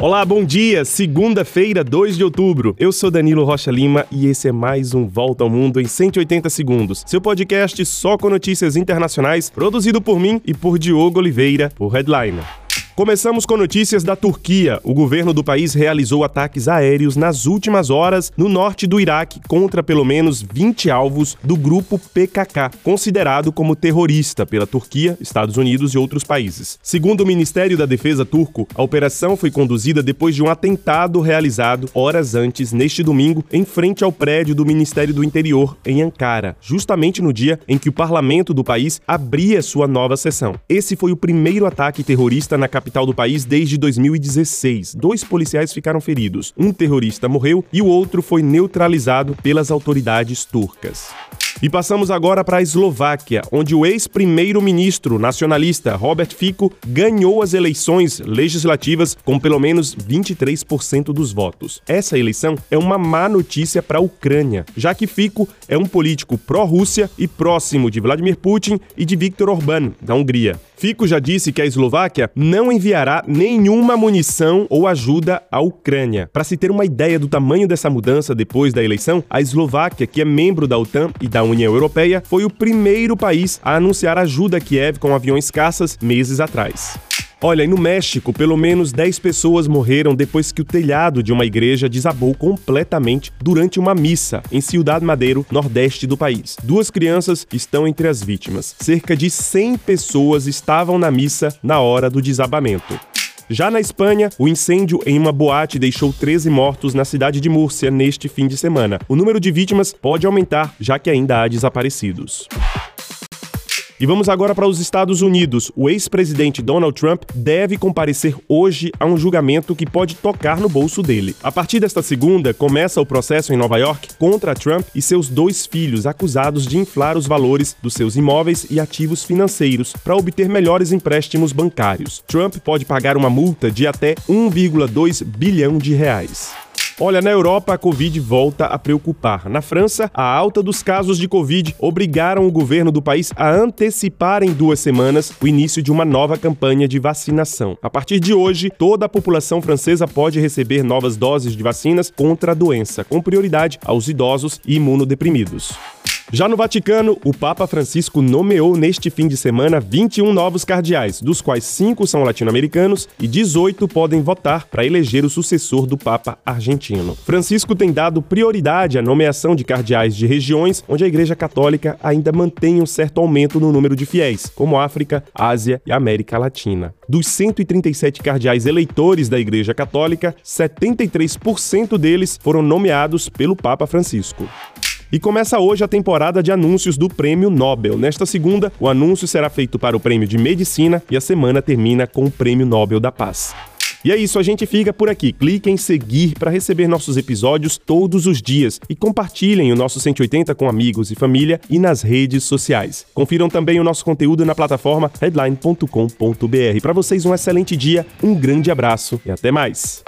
Olá, bom dia! Segunda-feira, 2 de outubro. Eu sou Danilo Rocha Lima e esse é mais um Volta ao Mundo em 180 segundos. Seu podcast só com notícias internacionais, produzido por mim e por Diogo Oliveira, o Headliner. Começamos com notícias da Turquia. O governo do país realizou ataques aéreos nas últimas horas no norte do Iraque contra pelo menos 20 alvos do grupo PKK, considerado como terrorista pela Turquia, Estados Unidos e outros países. Segundo o Ministério da Defesa turco, a operação foi conduzida depois de um atentado realizado horas antes, neste domingo, em frente ao prédio do Ministério do Interior, em Ankara, justamente no dia em que o parlamento do país abria sua nova sessão. Esse foi o primeiro ataque terrorista na capital capital do país desde 2016. Dois policiais ficaram feridos. Um terrorista morreu e o outro foi neutralizado pelas autoridades turcas. E passamos agora para a Eslováquia, onde o ex-primeiro-ministro nacionalista Robert Fico ganhou as eleições legislativas com pelo menos 23% dos votos. Essa eleição é uma má notícia para a Ucrânia, já que Fico é um político pró-Rússia e próximo de Vladimir Putin e de Viktor Orbán, da Hungria. Fico já disse que a Eslováquia não enviará nenhuma munição ou ajuda à Ucrânia. Para se ter uma ideia do tamanho dessa mudança depois da eleição, a Eslováquia, que é membro da OTAN e da União Europeia, foi o primeiro país a anunciar ajuda a Kiev com aviões caças meses atrás. Olha, e no México, pelo menos 10 pessoas morreram depois que o telhado de uma igreja desabou completamente durante uma missa em Ciudad Madeiro, nordeste do país. Duas crianças estão entre as vítimas. Cerca de 100 pessoas estavam na missa na hora do desabamento. Já na Espanha, o incêndio em uma boate deixou 13 mortos na cidade de Múrcia neste fim de semana. O número de vítimas pode aumentar, já que ainda há desaparecidos. E vamos agora para os Estados Unidos. O ex-presidente Donald Trump deve comparecer hoje a um julgamento que pode tocar no bolso dele. A partir desta segunda, começa o processo em Nova York contra Trump e seus dois filhos, acusados de inflar os valores dos seus imóveis e ativos financeiros para obter melhores empréstimos bancários. Trump pode pagar uma multa de até 1,2 bilhão de reais. Olha, na Europa a Covid volta a preocupar. Na França, a alta dos casos de Covid obrigaram o governo do país a antecipar em duas semanas o início de uma nova campanha de vacinação. A partir de hoje, toda a população francesa pode receber novas doses de vacinas contra a doença, com prioridade aos idosos e imunodeprimidos. Já no Vaticano, o Papa Francisco nomeou neste fim de semana 21 novos cardeais, dos quais 5 são latino-americanos e 18 podem votar para eleger o sucessor do Papa argentino. Francisco tem dado prioridade à nomeação de cardeais de regiões onde a Igreja Católica ainda mantém um certo aumento no número de fiéis, como África, Ásia e América Latina. Dos 137 cardeais eleitores da Igreja Católica, 73% deles foram nomeados pelo Papa Francisco. E começa hoje a temporada de anúncios do Prêmio Nobel. Nesta segunda, o anúncio será feito para o Prêmio de Medicina e a semana termina com o Prêmio Nobel da Paz. E é isso, a gente fica por aqui. Clique em seguir para receber nossos episódios todos os dias e compartilhem o nosso 180 com amigos e família e nas redes sociais. Confiram também o nosso conteúdo na plataforma headline.com.br. Para vocês um excelente dia, um grande abraço e até mais.